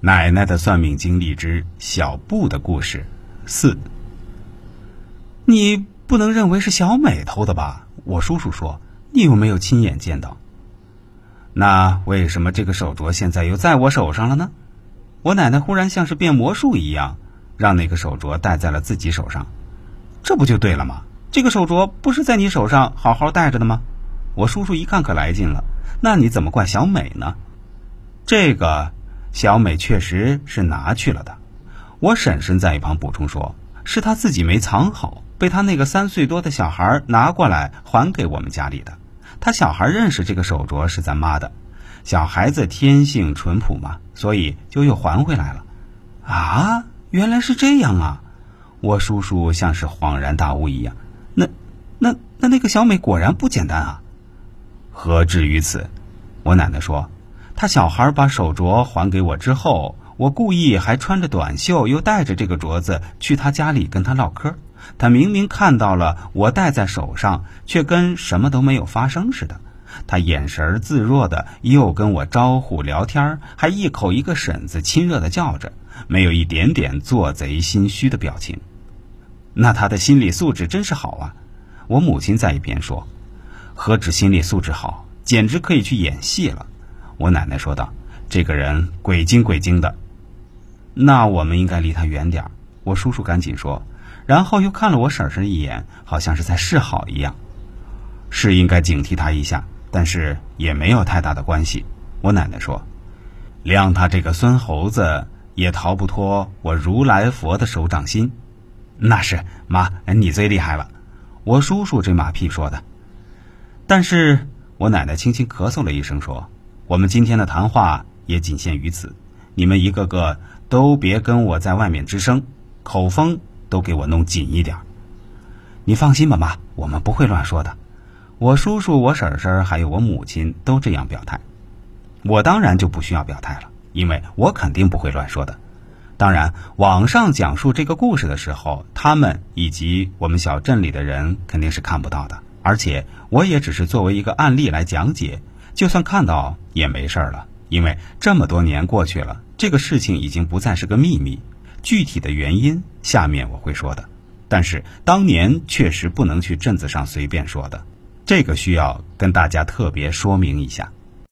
奶奶的算命经历之小布的故事四。你不能认为是小美偷的吧？我叔叔说，你又没有亲眼见到。那为什么这个手镯现在又在我手上了呢？我奶奶忽然像是变魔术一样，让那个手镯戴在了自己手上，这不就对了吗？这个手镯不是在你手上好好戴着的吗？我叔叔一看可来劲了，那你怎么怪小美呢？这个。小美确实是拿去了的，我婶婶在一旁补充说：“是她自己没藏好，被她那个三岁多的小孩拿过来还给我们家里的。他小孩认识这个手镯是咱妈的，小孩子天性淳朴嘛，所以就又还回来了。”啊，原来是这样啊！我叔叔像是恍然大悟一样，那、那、那那个小美果然不简单啊！何至于此？我奶奶说。他小孩把手镯还给我之后，我故意还穿着短袖，又带着这个镯子去他家里跟他唠嗑。他明明看到了我戴在手上，却跟什么都没有发生似的。他眼神自若的又跟我招呼聊天，还一口一个婶子亲热的叫着，没有一点点做贼心虚的表情。那他的心理素质真是好啊！我母亲在一边说：“何止心理素质好，简直可以去演戏了。”我奶奶说道：“这个人鬼精鬼精的，那我们应该离他远点。”我叔叔赶紧说，然后又看了我婶婶一眼，好像是在示好一样。是应该警惕他一下，但是也没有太大的关系。我奶奶说：“谅他这个孙猴子，也逃不脱我如来佛的手掌心。”那是妈，你最厉害了。我叔叔这马屁说的。但是我奶奶轻轻咳嗽了一声说。我们今天的谈话也仅限于此，你们一个个都别跟我在外面吱声，口风都给我弄紧一点。你放心吧，妈，我们不会乱说的。我叔叔、我婶婶还有我母亲都这样表态，我当然就不需要表态了，因为我肯定不会乱说的。当然，网上讲述这个故事的时候，他们以及我们小镇里的人肯定是看不到的，而且我也只是作为一个案例来讲解。就算看到也没事儿了，因为这么多年过去了，这个事情已经不再是个秘密。具体的原因下面我会说的，但是当年确实不能去镇子上随便说的，这个需要跟大家特别说明一下。